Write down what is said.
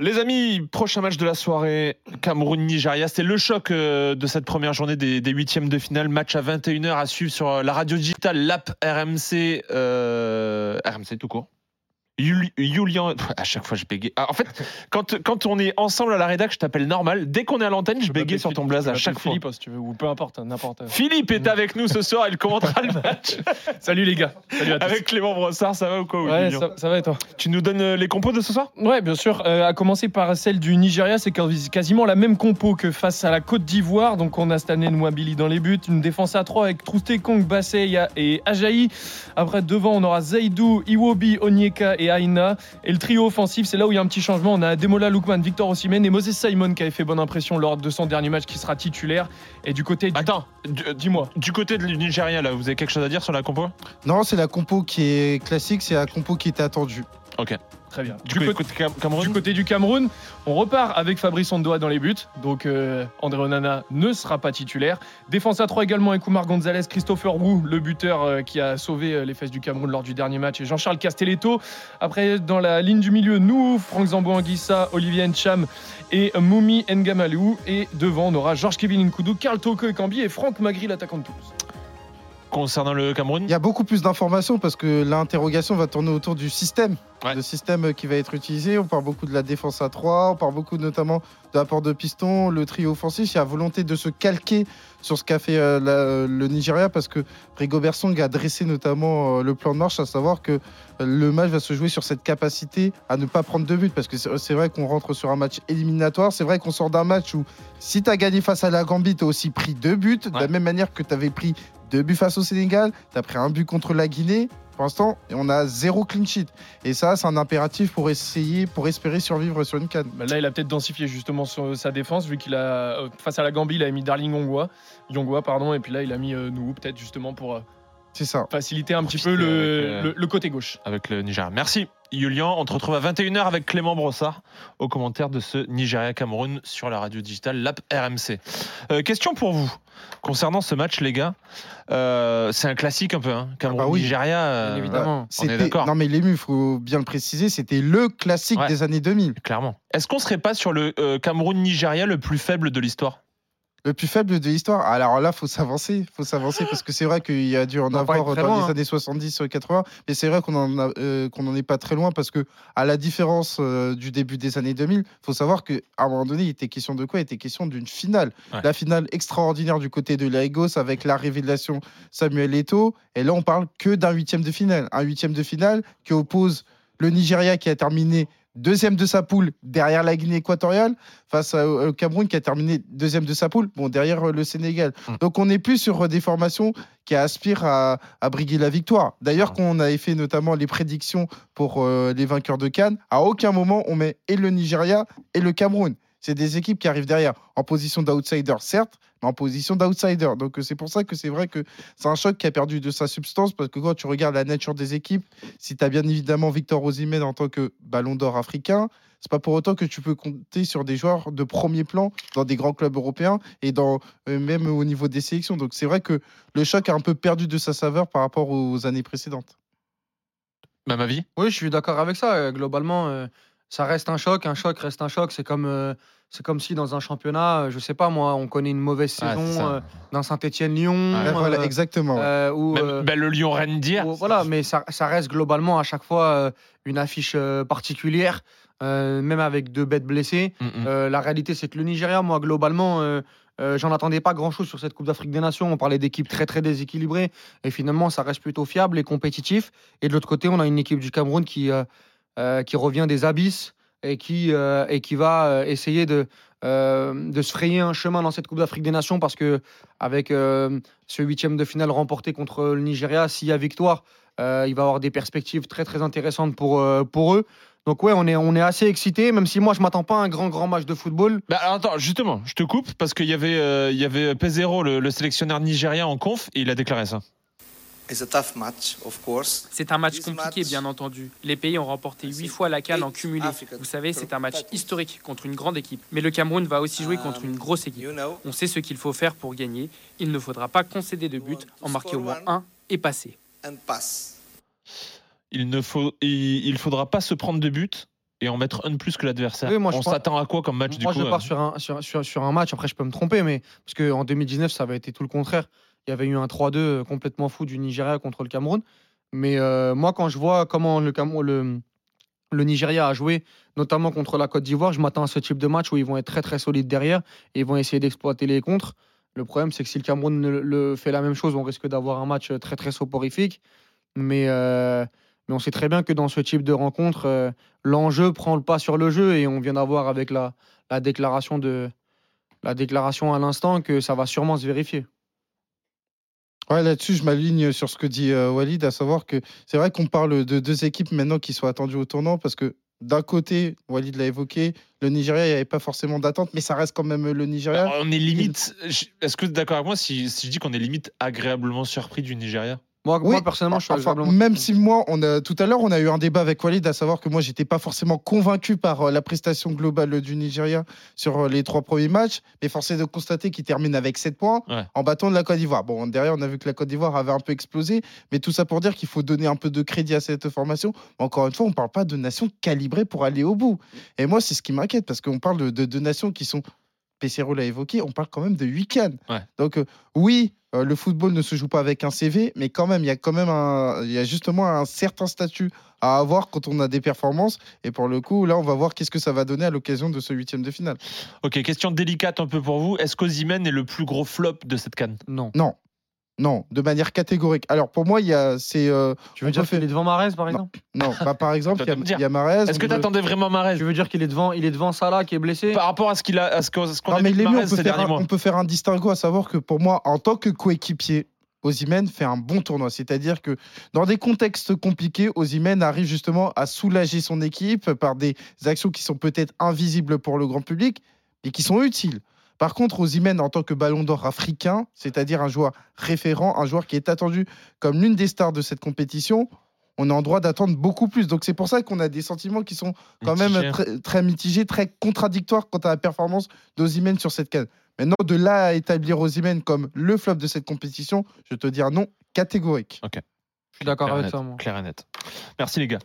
Les amis, prochain match de la soirée, Cameroun-Nigeria. C'est le choc euh, de cette première journée des, huitièmes de finale. Match à 21h à suivre sur euh, la radio digitale, l'app RMC, euh, RMC tout court. Juli- Julian, à chaque fois je bégaye. Ah, en fait, quand, quand on est ensemble à la rédac, je t'appelle normal. Dès qu'on est à l'antenne, je bégaye sur ton blaze à chaque fois. Philippe, hein, si tu veux, ou peu importe, n'importe. Philippe est avec nous ce soir, il commentera le match. Salut les gars. Salut à tous. Avec Clément Brossard, ça va ou quoi Ouais, ça, ça va et toi Tu nous donnes euh, les compos de ce soir? Ouais, bien sûr. Euh, à commencer par celle du Nigeria, c'est quasi- quasiment la même compo que face à la Côte d'Ivoire. Donc on a année Nwabili dans les buts, une défense à 3 avec Trousté, Kong, Basseya et Ajayi. Après devant, on aura Zaidou, Iwobi, Onyeka et Aina. Et le trio offensif, c'est là où il y a un petit changement. On a Demola Lookman, Victor Osimhen et Moses Simon qui avait fait bonne impression lors de son dernier match qui sera titulaire. Et du côté du... Attends, du, euh, dis-moi. du côté du Nigeria, là, vous avez quelque chose à dire sur la compo? Non, c'est la compo qui est classique, c'est la compo qui était attendue. Très bien. Du, côté, Cam- Cameroun Du côté du Cameroun, on repart avec Fabrice Ondoa dans les buts. Donc euh, André Onana ne sera pas titulaire. Défense à 3 également avec Oumar Gonzalez, Christopher Wu, le buteur euh, qui a sauvé euh, les fesses du Cameroun lors du dernier match, et Jean-Charles Castelletto. Après, dans la ligne du milieu, nous, Franck Zambo Anguissa, Olivier Ncham et Moumi Ngamalou. Et devant, on aura Georges-Kevin Nkoudou, Karl Toko Ekambi et Franck Magri, l'attaquant de Toulouse. Concernant le Cameroun Il y a beaucoup plus d'informations parce que l'interrogation va tourner autour du système. Ouais. Le système qui va être utilisé. On parle beaucoup de la défense à 3, on parle beaucoup notamment de l'apport de piston, le trio offensif. Il y a volonté de se calquer sur ce qu'a fait euh, la- le Nigeria parce que Rigobert Song a dressé notamment euh, le plan de marche, à savoir que euh, le match va se jouer sur cette capacité à ne pas prendre de but parce que c'est vrai qu'on rentre sur un match éliminatoire. C'est vrai qu'on sort d'un match où si tu as gagné face à la Gambie, tu as aussi pris deux buts, de la même manière que tu avais pris deux buts face au Sénégal, tu as pris un but contre la Guinée. Pour l'instant, et on a zéro clean sheet. Et ça, c'est un impératif pour essayer, pour espérer survivre sur une canne. Bah Là, il a peut-être densifié justement sur sa défense, vu qu'il a, euh, face à la Gambie, il a mis Darling Yongwa, Yongwa pardon, et puis là, il a mis euh, nous, peut-être justement pour euh, C'est ça. faciliter un petit peu le, avec, euh, le- le côté gauche. avec le Nigeria. Merci Julian. On te retrouve à 21h avec Clément Brossard au commentaire de ce Nigeria-Cameroun sur la radio digitale, l'app RMC. Euh, question pour vous. Concernant ce match, les gars, euh, c'est un classique un peu. Hein. Cameroun-Nigeria, euh, Bien évidemment. on est C'était- d'accord. Non, mais l'ému, il faut bien le préciser, c'était le classique Ouais. des années 2000. clairement. Est-ce qu'on serait pas sur le euh, Cameroun-Nigeria le plus faible de l'histoire? Le plus faible de l'histoire. Alors là, faut s'avancer, faut s'avancer parce que c'est vrai qu'il y a dû en avoir dans loin, les hein. années 70-80, mais c'est vrai qu'on en a, euh, qu'on en est pas très loin parce que à la différence euh, du début des années 2000, faut savoir que à un moment donné, il était question de quoi? Il était question d'une finale, Ouais. la finale extraordinaire du côté de Lagos avec la révélation Samuel Eto'o. Et là, on parle que d'un huitième de finale, un huitième de finale qui oppose le Nigeria qui a terminé deuxième de sa poule derrière la Guinée équatoriale face au Cameroun qui a terminé deuxième de sa poule, bon derrière euh, le Sénégal. Mm. Donc on n'est plus sur euh, des formations qui aspirent à, à briguer la victoire. D'ailleurs, Mm. quand on avait fait notamment les prédictions pour euh, les vainqueurs de Cannes, à aucun moment on met et le Nigeria et le Cameroun. C'est des équipes qui arrivent derrière en position d'outsider, certes, mais en position d'outsider. Donc euh, c'est pour ça que c'est vrai que c'est un choc qui a perdu de sa substance parce que quand tu regardes la nature des équipes, si tu as bien évidemment Victor Osimhen en tant que ballon d'or africain, c'est pas pour autant que tu peux compter sur des joueurs de premier plan dans des grands clubs européens et dans euh, même au niveau des sélections. Donc c'est vrai que le choc a un peu perdu de sa saveur par rapport aux années précédentes. Même avis Oui, je suis d'accord avec ça. Euh, Globalement, euh, ça reste un choc. Un choc reste un choc. C'est comme, euh, c'est comme si dans un championnat, euh, je sais pas moi, on connaît une mauvaise Ah, saison euh, d'un Saint-Etienne-Lyon. Voilà, exactement. ouais. euh, Même- euh, ben, Le Lyon-Rennes d'hier. voilà, mais ça, ça reste globalement à chaque fois euh, une affiche euh, particulière, euh, même avec deux bêtes blessées. Mm, mm. Euh, la réalité, c'est que le Nigeria, moi, globalement, euh, euh, j'en attendais pas grand-chose sur cette Coupe d'Afrique des Nations. On parlait d'équipes très, très déséquilibrées. Et finalement, ça reste plutôt fiable et compétitif. Et de l'autre côté, on a une équipe du Cameroun qui, euh, qui revient des abysses et qui, euh, et qui va euh, essayer de, de se frayer un chemin dans cette Coupe d'Afrique des Nations parce que avec ce huitième de finale remporté contre le Nigeria, s'il y a victoire, il va avoir des perspectives très très intéressantes pour, pour eux. Donc ouais, on est, on est assez excités, même si moi je m'attends pas à un grand grand match de football. Bah, alors, attends, justement, je te coupe parce qu'il y avait, euh, il y avait le, le sélectionneur nigérien en conf, et il a déclaré ça. C'est un match compliqué, match- bien entendu. Les pays ont remporté huit fois la CAN en cumulé. Vous savez, c'est un match historique contre une grande équipe. Mais le Cameroun va aussi jouer contre une grosse équipe. You know, On sait ce qu'il faut faire pour gagner. Il ne faudra pas concéder de but, en marquer au moins un et passer. Il ne faut, il, il faudra pas se prendre de but et en mettre un de plus que l'adversaire. Oui, moi, je On s'attend à quoi comme match du Moi, coup je euh pars sur un, sur, sur- sur un match. Après, je peux me tromper, mais parce qu'en 2019, ça avait été tout le contraire. Il y avait eu un 3-2 complètement fou du Nigeria contre le Cameroun. Mais euh, moi, quand je vois comment le, Cameroun- le, le Nigeria a joué, notamment contre la Côte d'Ivoire, je m'attends à ce type de match où ils vont être très très solides derrière et ils vont essayer d'exploiter les contres. Le problème, c'est que si le Cameroun le fait la même chose, on risque d'avoir un match très très soporifique. Mais, euh, mais on sait très bien que dans ce type de rencontre, euh, l'enjeu prend le pas sur le jeu et on vient d'avoir avec la, la déclaration de la déclaration à l'instant que ça va sûrement se vérifier. Ouais, là-dessus, je m'aligne sur ce que dit euh, Walid, à savoir que c'est vrai qu'on parle de deux équipes maintenant qui sont attendues au tournant parce que d'un côté, Walid l'a évoqué, le Nigeria, il n'y avait pas forcément d'attente, mais ça reste quand même le Nigeria. Alors, on est limite. Est-ce que tu es d'accord avec moi si, si je dis qu'on est limite agréablement surpris du Nigeria? Moi, Oui, moi personnellement, je suis Enfin, même si moi, on a, tout à l'heure, on a eu un débat avec Walid, à savoir que moi, j'étais pas forcément convaincu par euh, la prestation globale du Nigeria sur euh, les trois premiers matchs, mais force est de constater qu'il termine avec 7 points Ouais. en battant de la Côte d'Ivoire. Bon, derrière, on a vu que la Côte d'Ivoire avait un peu explosé, mais tout ça pour dire qu'il faut donner un peu de crédit à cette formation. Encore une fois, on parle pas de nations calibrées pour aller au bout. Et moi, c'est ce qui m'inquiète, parce qu'on parle de, de, de nations qui sont Pesero l'a évoqué, on parle quand même de 8 cannes. Ouais. Donc euh, oui, euh, le football ne se joue pas avec un CV, mais quand même, il y a quand même un, il y a justement un certain statut à avoir quand on a des performances. Et pour le coup, là, on va voir qu'est-ce que ça va donner à l'occasion de ce huitième de finale. Ok, question délicate un peu pour vous. Est-ce qu'Ozimène est le plus gros flop de cette canne? Non. Non, non, de manière catégorique. Alors pour moi, il y a, c'est, euh, Tu veux dire qu'il est devant Marez, par exemple? Non, bah, par exemple, il y a- y a Mahrez. Est-ce que tu attendais vraiment Marez Tu veux dire qu'il est devant, il est devant Salah qui est blessé? Par rapport à ce qu'il a, à ce qu'on Non, a on Mahrez peut, ces faire derniers mois on peut faire un distinguo, à savoir que pour moi, en tant que coéquipier, Osimhen fait un bon tournoi. C'est-à-dire que dans des contextes compliqués, Osimhen arrive justement à soulager son équipe par des actions qui sont peut-être invisibles pour le grand public, mais qui sont utiles. Par contre, Osimhen, en tant que ballon d'or africain, c'est-à-dire un joueur référent, un joueur qui est attendu comme l'une des stars de cette compétition, on est en droit d'attendre beaucoup plus. Donc c'est pour ça qu'on a des sentiments qui sont quand même très, très mitigé, très contradictoire quant à la performance d'Ozimène sur cette canne. Maintenant, de là à établir Ozimène comme le flop de cette compétition, je te dis un non catégorique. Je suis d'accord avec net, ça, moi. Clair et net. Merci les gars.